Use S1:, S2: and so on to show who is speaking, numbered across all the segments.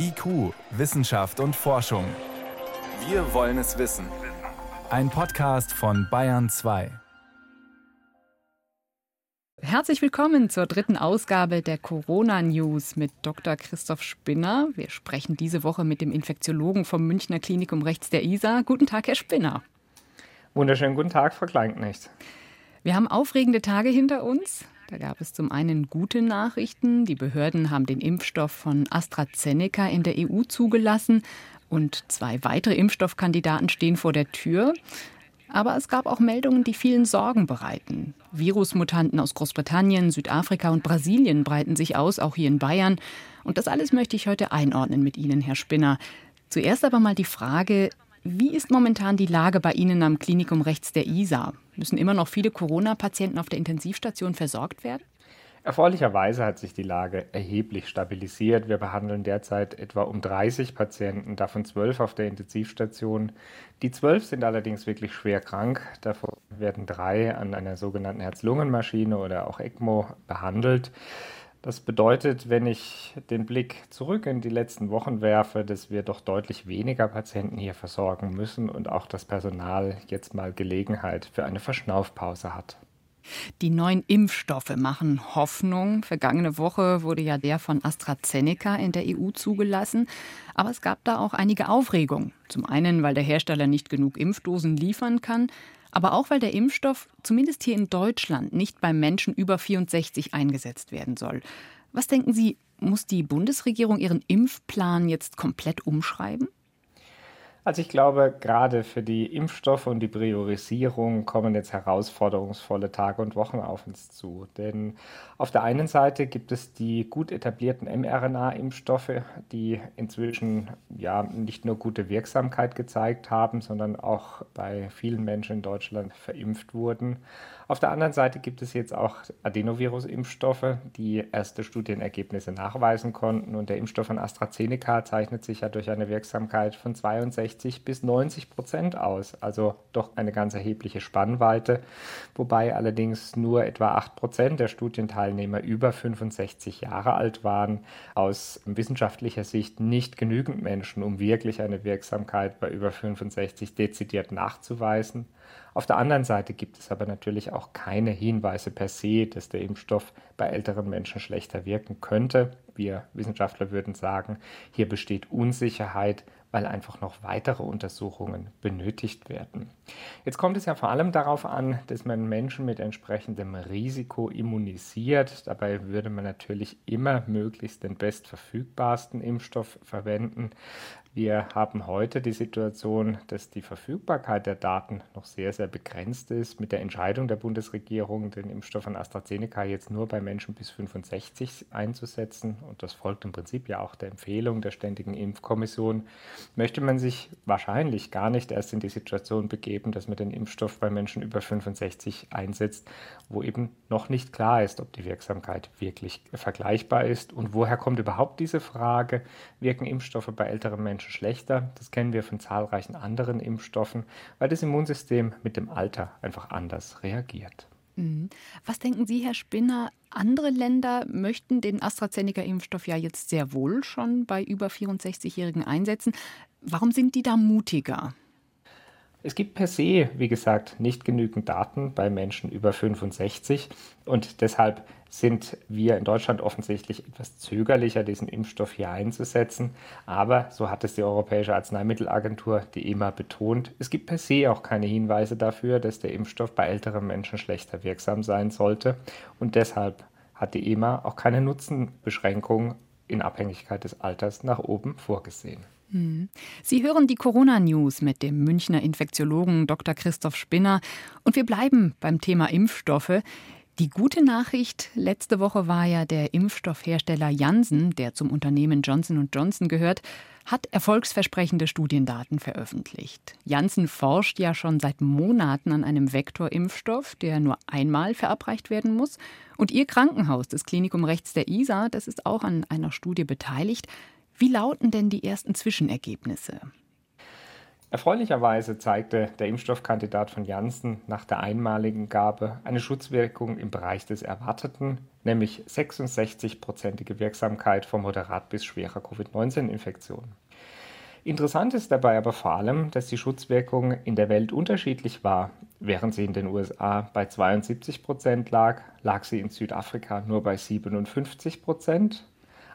S1: IQ, Wissenschaft und Forschung. Wir wollen es wissen. Ein Podcast von Bayern 2.
S2: Herzlich willkommen zur dritten Ausgabe der Corona News mit Dr. Christoph Spinner. Wir sprechen diese Woche mit dem Infektiologen vom Münchner Klinikum rechts der ISA. Guten Tag, Herr Spinner.
S3: Wunderschönen guten Tag, Frau Kleinknecht.
S2: Wir haben aufregende Tage hinter uns. Da gab es zum einen gute Nachrichten. Die Behörden haben den Impfstoff von AstraZeneca in der EU zugelassen und zwei weitere Impfstoffkandidaten stehen vor der Tür. Aber es gab auch Meldungen, die vielen Sorgen bereiten. Virusmutanten aus Großbritannien, Südafrika und Brasilien breiten sich aus, auch hier in Bayern. Und das alles möchte ich heute einordnen mit Ihnen, Herr Spinner. Zuerst aber mal die Frage, wie ist momentan die Lage bei Ihnen am Klinikum rechts der ISA? Müssen immer noch viele Corona-Patienten auf der Intensivstation versorgt werden?
S3: Erfreulicherweise hat sich die Lage erheblich stabilisiert. Wir behandeln derzeit etwa um 30 Patienten, davon 12 auf der Intensivstation. Die 12 sind allerdings wirklich schwer krank. Davon werden drei an einer sogenannten Herz-Lungen-Maschine oder auch ECMO behandelt. Das bedeutet, wenn ich den Blick zurück in die letzten Wochen werfe, dass wir doch deutlich weniger Patienten hier versorgen müssen und auch das Personal jetzt mal Gelegenheit für eine Verschnaufpause hat.
S2: Die neuen Impfstoffe machen Hoffnung. Vergangene Woche wurde ja der von AstraZeneca in der EU zugelassen. Aber es gab da auch einige Aufregung. Zum einen, weil der Hersteller nicht genug Impfdosen liefern kann aber auch weil der Impfstoff zumindest hier in Deutschland nicht bei Menschen über 64 eingesetzt werden soll. Was denken Sie, muss die Bundesregierung ihren Impfplan jetzt komplett umschreiben?
S3: Also ich glaube, gerade für die Impfstoffe und die Priorisierung kommen jetzt herausforderungsvolle Tage und Wochen auf uns zu. Denn auf der einen Seite gibt es die gut etablierten mRNA-Impfstoffe, die inzwischen ja nicht nur gute Wirksamkeit gezeigt haben, sondern auch bei vielen Menschen in Deutschland verimpft wurden. Auf der anderen Seite gibt es jetzt auch Adenovirus-Impfstoffe, die erste Studienergebnisse nachweisen konnten. Und der Impfstoff von AstraZeneca zeichnet sich ja durch eine Wirksamkeit von 62 bis 90 Prozent aus. Also doch eine ganz erhebliche Spannweite, wobei allerdings nur etwa 8 Prozent der Studienteilnehmer über 65 Jahre alt waren. Aus wissenschaftlicher Sicht nicht genügend Menschen, um wirklich eine Wirksamkeit bei über 65 dezidiert nachzuweisen. Auf der anderen Seite gibt es aber natürlich auch keine Hinweise per se, dass der Impfstoff bei älteren Menschen schlechter wirken könnte. Wir Wissenschaftler würden sagen, hier besteht Unsicherheit, weil einfach noch weitere Untersuchungen benötigt werden. Jetzt kommt es ja vor allem darauf an, dass man Menschen mit entsprechendem Risiko immunisiert. Dabei würde man natürlich immer möglichst den bestverfügbarsten Impfstoff verwenden. Wir haben heute die Situation, dass die Verfügbarkeit der Daten noch sehr, sehr begrenzt ist. Mit der Entscheidung der Bundesregierung, den Impfstoff von AstraZeneca jetzt nur bei Menschen bis 65 einzusetzen, und das folgt im Prinzip ja auch der Empfehlung der Ständigen Impfkommission, möchte man sich wahrscheinlich gar nicht erst in die Situation begeben, dass man den Impfstoff bei Menschen über 65 einsetzt, wo eben noch nicht klar ist, ob die Wirksamkeit wirklich vergleichbar ist. Und woher kommt überhaupt diese Frage, wirken Impfstoffe bei älteren Menschen Menschen schlechter. Das kennen wir von zahlreichen anderen Impfstoffen, weil das Immunsystem mit dem Alter einfach anders reagiert.
S2: Mhm. Was denken Sie, Herr Spinner? Andere Länder möchten den AstraZeneca-Impfstoff ja jetzt sehr wohl schon bei über 64-Jährigen einsetzen. Warum sind die da mutiger?
S3: Es gibt per se, wie gesagt, nicht genügend Daten bei Menschen über 65 und deshalb sind wir in Deutschland offensichtlich etwas zögerlicher, diesen Impfstoff hier einzusetzen. Aber so hat es die Europäische Arzneimittelagentur, die EMA, betont. Es gibt per se auch keine Hinweise dafür, dass der Impfstoff bei älteren Menschen schlechter wirksam sein sollte. Und deshalb hat die EMA auch keine Nutzenbeschränkung in Abhängigkeit des Alters nach oben vorgesehen.
S2: Hm. Sie hören die Corona-News mit dem Münchner Infektiologen Dr. Christoph Spinner. Und wir bleiben beim Thema Impfstoffe. Die gute Nachricht letzte Woche war ja, der Impfstoffhersteller Janssen, der zum Unternehmen Johnson Johnson gehört, hat erfolgsversprechende Studiendaten veröffentlicht. Janssen forscht ja schon seit Monaten an einem Vektorimpfstoff, der nur einmal verabreicht werden muss. Und ihr Krankenhaus, das Klinikum rechts der ISA, das ist auch an einer Studie beteiligt. Wie lauten denn die ersten Zwischenergebnisse?
S3: Erfreulicherweise zeigte der Impfstoffkandidat von Janssen nach der einmaligen Gabe eine Schutzwirkung im Bereich des Erwarteten, nämlich 66-prozentige Wirksamkeit vor moderat bis schwerer Covid-19-Infektion. Interessant ist dabei aber vor allem, dass die Schutzwirkung in der Welt unterschiedlich war. Während sie in den USA bei 72 Prozent lag, lag sie in Südafrika nur bei 57 Prozent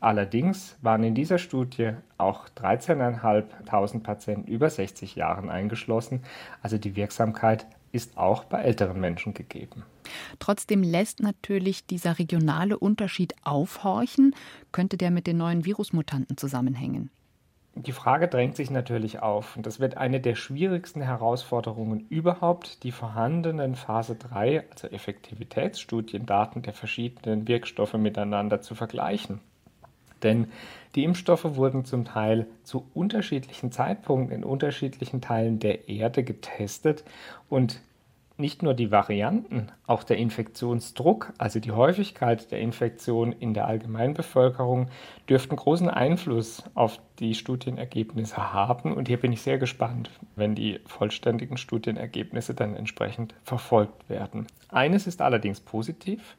S3: Allerdings waren in dieser Studie auch 13.500 Patienten über 60 Jahren eingeschlossen. Also die Wirksamkeit ist auch bei älteren Menschen gegeben.
S2: Trotzdem lässt natürlich dieser regionale Unterschied aufhorchen. Könnte der mit den neuen Virusmutanten zusammenhängen?
S3: Die Frage drängt sich natürlich auf. Und das wird eine der schwierigsten Herausforderungen überhaupt, die vorhandenen Phase 3, also Effektivitätsstudiendaten der verschiedenen Wirkstoffe miteinander zu vergleichen. Denn die Impfstoffe wurden zum Teil zu unterschiedlichen Zeitpunkten in unterschiedlichen Teilen der Erde getestet und nicht nur die Varianten, auch der Infektionsdruck, also die Häufigkeit der Infektion in der Allgemeinbevölkerung, dürften großen Einfluss auf die Studienergebnisse haben. Und hier bin ich sehr gespannt, wenn die vollständigen Studienergebnisse dann entsprechend verfolgt werden. Eines ist allerdings positiv.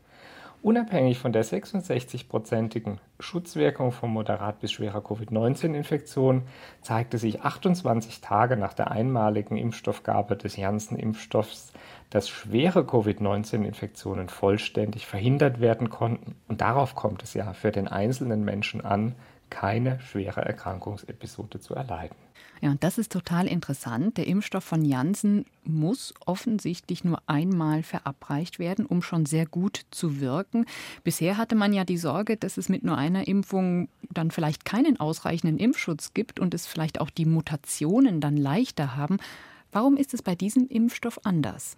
S3: Unabhängig von der 66-prozentigen Schutzwirkung von moderat bis schwerer Covid-19-Infektion zeigte sich 28 Tage nach der einmaligen Impfstoffgabe des Janssen-Impfstoffs, dass schwere Covid-19-Infektionen vollständig verhindert werden konnten. Und darauf kommt es ja für den einzelnen Menschen an, keine schwere Erkrankungsepisode zu erleiden.
S2: Ja, und das ist total interessant. Der Impfstoff von Janssen muss offensichtlich nur einmal verabreicht werden, um schon sehr gut zu wirken. Bisher hatte man ja die Sorge, dass es mit nur einer Impfung dann vielleicht keinen ausreichenden Impfschutz gibt und es vielleicht auch die Mutationen dann leichter haben. Warum ist es bei diesem Impfstoff anders?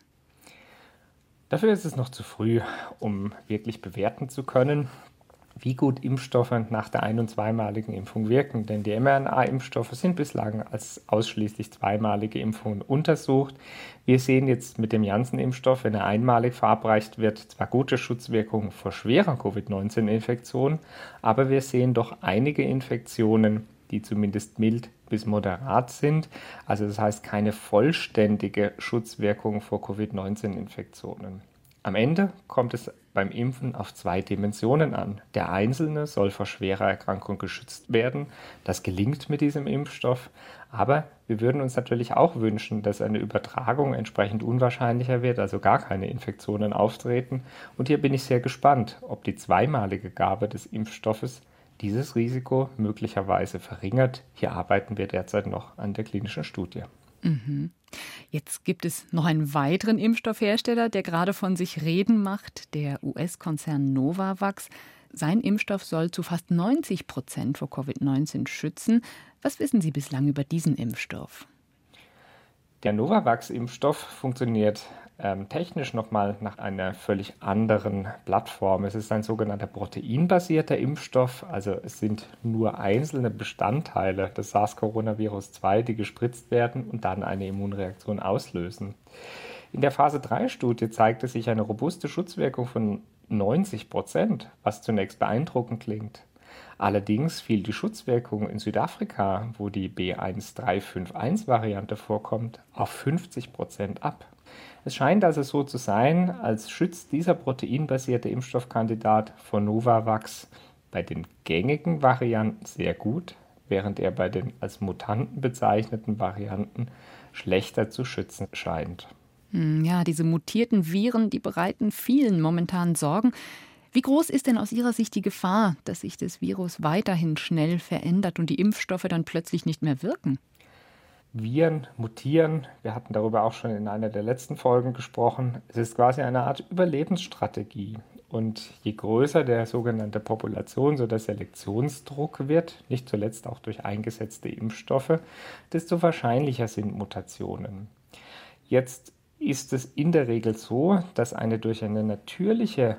S3: Dafür ist es noch zu früh, um wirklich bewerten zu können wie gut Impfstoffe nach der ein- und zweimaligen Impfung wirken. Denn die mRNA-Impfstoffe sind bislang als ausschließlich zweimalige Impfungen untersucht. Wir sehen jetzt mit dem Janssen-Impfstoff, wenn er einmalig verabreicht wird, zwar gute Schutzwirkungen vor schwerer Covid-19-Infektion, aber wir sehen doch einige Infektionen, die zumindest mild bis moderat sind. Also das heißt keine vollständige Schutzwirkung vor Covid-19-Infektionen. Am Ende kommt es beim Impfen auf zwei Dimensionen an. Der Einzelne soll vor schwerer Erkrankung geschützt werden. Das gelingt mit diesem Impfstoff. Aber wir würden uns natürlich auch wünschen, dass eine Übertragung entsprechend unwahrscheinlicher wird, also gar keine Infektionen auftreten. Und hier bin ich sehr gespannt, ob die zweimalige Gabe des Impfstoffes dieses Risiko möglicherweise verringert. Hier arbeiten wir derzeit noch an der klinischen Studie.
S2: Mhm. Jetzt gibt es noch einen weiteren Impfstoffhersteller, der gerade von sich reden macht, der US-Konzern Novavax. Sein Impfstoff soll zu fast 90 Prozent vor Covid-19 schützen. Was wissen Sie bislang über diesen Impfstoff?
S3: Der Novavax-Impfstoff funktioniert ähm, technisch nochmal nach einer völlig anderen Plattform. Es ist ein sogenannter proteinbasierter Impfstoff, also es sind nur einzelne Bestandteile des SARS-Coronavirus-2, die gespritzt werden und dann eine Immunreaktion auslösen. In der Phase 3-Studie zeigte sich eine robuste Schutzwirkung von 90 Prozent, was zunächst beeindruckend klingt. Allerdings fiel die Schutzwirkung in Südafrika, wo die B1351-Variante vorkommt, auf 50 Prozent ab. Es scheint also so zu sein, als schützt dieser proteinbasierte Impfstoffkandidat von Novavax bei den gängigen Varianten sehr gut, während er bei den als Mutanten bezeichneten Varianten schlechter zu schützen scheint.
S2: Hm, ja, diese mutierten Viren, die bereiten vielen momentan Sorgen. Wie groß ist denn aus Ihrer Sicht die Gefahr, dass sich das Virus weiterhin schnell verändert und die Impfstoffe dann plötzlich nicht mehr wirken?
S3: Viren mutieren. Wir hatten darüber auch schon in einer der letzten Folgen gesprochen. Es ist quasi eine Art Überlebensstrategie. Und je größer der sogenannte Populations- oder Selektionsdruck wird, nicht zuletzt auch durch eingesetzte Impfstoffe, desto wahrscheinlicher sind Mutationen. Jetzt ist es in der Regel so, dass eine durch eine natürliche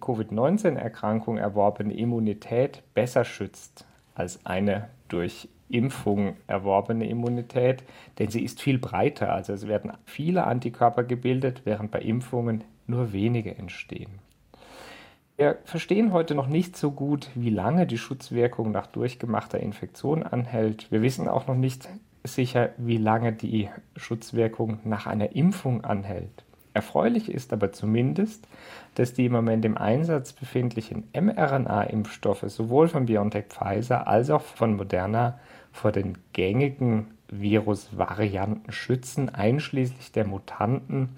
S3: Covid-19-Erkrankung erworbene Immunität besser schützt als eine durch Impfung erworbene Immunität, denn sie ist viel breiter. Also es werden viele Antikörper gebildet, während bei Impfungen nur wenige entstehen. Wir verstehen heute noch nicht so gut, wie lange die Schutzwirkung nach durchgemachter Infektion anhält. Wir wissen auch noch nicht sicher, wie lange die Schutzwirkung nach einer Impfung anhält. Erfreulich ist aber zumindest, dass die im Moment im Einsatz befindlichen mRNA-Impfstoffe sowohl von BioNTech Pfizer als auch von Moderna vor den gängigen Virusvarianten schützen, einschließlich der Mutanten.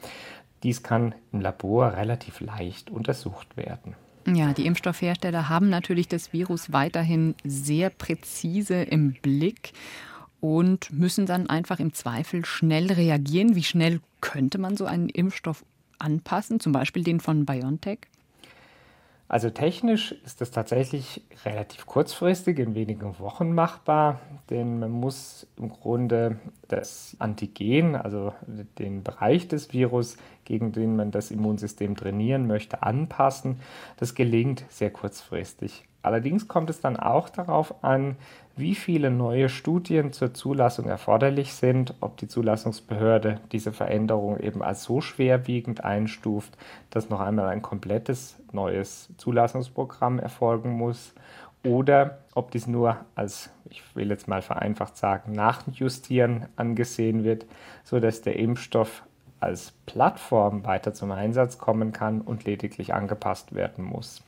S3: Dies kann im Labor relativ leicht untersucht werden.
S2: Ja, die Impfstoffhersteller haben natürlich das Virus weiterhin sehr präzise im Blick und müssen dann einfach im Zweifel schnell reagieren. Wie schnell könnte man so einen Impfstoff anpassen, zum Beispiel den von BioNTech?
S3: Also technisch ist das tatsächlich relativ kurzfristig, in wenigen Wochen machbar, denn man muss im Grunde das Antigen, also den Bereich des Virus, gegen den man das Immunsystem trainieren möchte, anpassen. Das gelingt sehr kurzfristig. Allerdings kommt es dann auch darauf an, wie viele neue Studien zur Zulassung erforderlich sind, ob die Zulassungsbehörde diese Veränderung eben als so schwerwiegend einstuft, dass noch einmal ein komplettes neues Zulassungsprogramm erfolgen muss oder ob dies nur als, ich will jetzt mal vereinfacht sagen, Nachjustieren angesehen wird, sodass der Impfstoff als Plattform weiter zum Einsatz kommen kann und lediglich angepasst werden muss.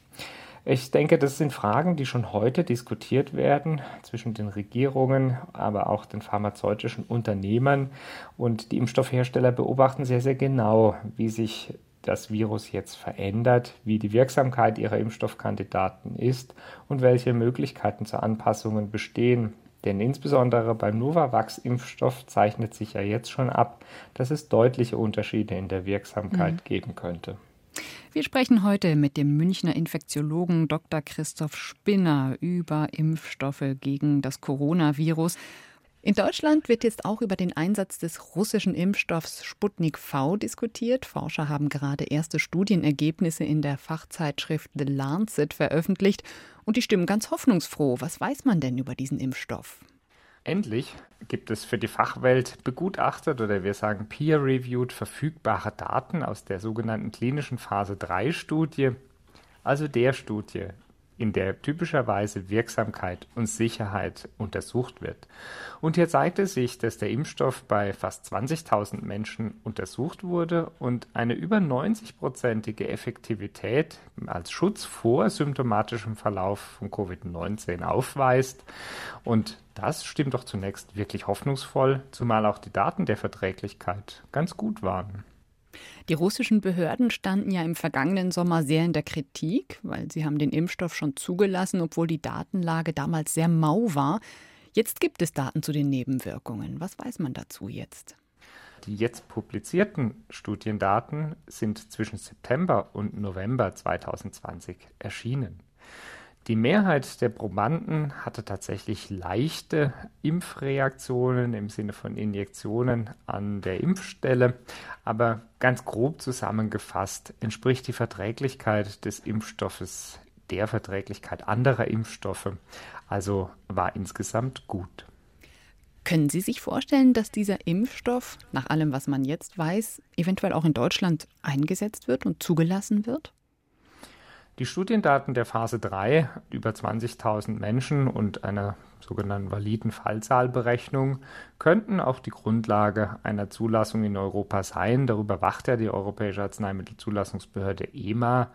S3: Ich denke, das sind Fragen, die schon heute diskutiert werden zwischen den Regierungen, aber auch den pharmazeutischen Unternehmern. Und die Impfstoffhersteller beobachten sehr, sehr genau, wie sich das Virus jetzt verändert, wie die Wirksamkeit ihrer Impfstoffkandidaten ist und welche Möglichkeiten zur Anpassungen bestehen. Denn insbesondere beim Novavax-Impfstoff zeichnet sich ja jetzt schon ab, dass es deutliche Unterschiede in der Wirksamkeit mhm. geben könnte.
S2: Wir sprechen heute mit dem Münchner Infektiologen Dr. Christoph Spinner über Impfstoffe gegen das Coronavirus. In Deutschland wird jetzt auch über den Einsatz des russischen Impfstoffs Sputnik V diskutiert. Forscher haben gerade erste Studienergebnisse in der Fachzeitschrift The Lancet veröffentlicht und die stimmen ganz hoffnungsfroh. Was weiß man denn über diesen Impfstoff?
S3: Endlich gibt es für die Fachwelt begutachtet oder wir sagen peer-reviewed verfügbare Daten aus der sogenannten klinischen Phase 3 Studie, also der Studie, in der typischerweise Wirksamkeit und Sicherheit untersucht wird. Und hier zeigte sich, dass der Impfstoff bei fast 20.000 Menschen untersucht wurde und eine über 90-prozentige Effektivität als Schutz vor symptomatischem Verlauf von Covid-19 aufweist. Und das stimmt doch zunächst wirklich hoffnungsvoll, zumal auch die Daten der Verträglichkeit ganz gut waren.
S2: Die russischen Behörden standen ja im vergangenen Sommer sehr in der Kritik, weil sie haben den Impfstoff schon zugelassen, obwohl die Datenlage damals sehr mau war. Jetzt gibt es Daten zu den Nebenwirkungen. Was weiß man dazu jetzt?
S3: Die jetzt publizierten Studiendaten sind zwischen September und November 2020 erschienen. Die Mehrheit der Probanden hatte tatsächlich leichte Impfreaktionen im Sinne von Injektionen an der Impfstelle, aber ganz grob zusammengefasst entspricht die Verträglichkeit des Impfstoffes der Verträglichkeit anderer Impfstoffe, also war insgesamt gut.
S2: Können Sie sich vorstellen, dass dieser Impfstoff, nach allem, was man jetzt weiß, eventuell auch in Deutschland eingesetzt wird und zugelassen wird?
S3: Die Studiendaten der Phase 3, über 20.000 Menschen und einer sogenannten validen Fallzahlberechnung, könnten auch die Grundlage einer Zulassung in Europa sein. Darüber wacht ja die Europäische Arzneimittelzulassungsbehörde EMA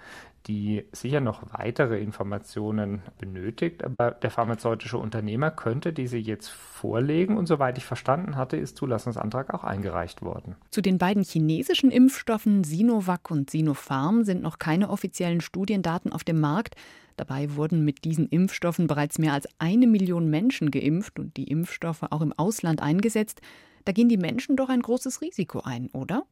S3: die sicher noch weitere Informationen benötigt, aber der pharmazeutische Unternehmer könnte diese jetzt vorlegen und soweit ich verstanden hatte, ist Zulassungsantrag auch eingereicht worden.
S2: Zu den beiden chinesischen Impfstoffen Sinovac und Sinopharm sind noch keine offiziellen Studiendaten auf dem Markt. Dabei wurden mit diesen Impfstoffen bereits mehr als eine Million Menschen geimpft und die Impfstoffe auch im Ausland eingesetzt. Da gehen die Menschen doch ein großes Risiko ein, oder?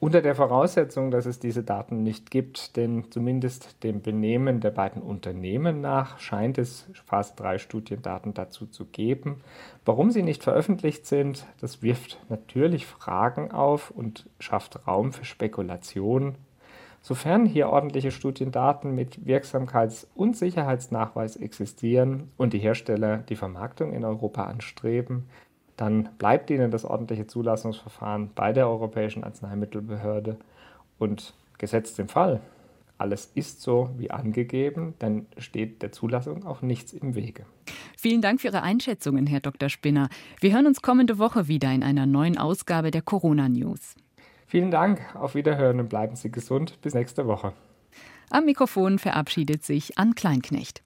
S3: Unter der Voraussetzung, dass es diese Daten nicht gibt, denn zumindest dem Benehmen der beiden Unternehmen nach scheint es Phase 3 Studiendaten dazu zu geben. Warum sie nicht veröffentlicht sind, das wirft natürlich Fragen auf und schafft Raum für Spekulation. Sofern hier ordentliche Studiendaten mit Wirksamkeits- und Sicherheitsnachweis existieren und die Hersteller die Vermarktung in Europa anstreben, dann bleibt Ihnen das ordentliche Zulassungsverfahren bei der Europäischen Arzneimittelbehörde und gesetzt im Fall, alles ist so wie angegeben, dann steht der Zulassung auch nichts im Wege.
S2: Vielen Dank für Ihre Einschätzungen, Herr Dr. Spinner. Wir hören uns kommende Woche wieder in einer neuen Ausgabe der Corona News.
S3: Vielen Dank, auf Wiederhören und bleiben Sie gesund. Bis nächste Woche.
S2: Am Mikrofon verabschiedet sich Ann Kleinknecht.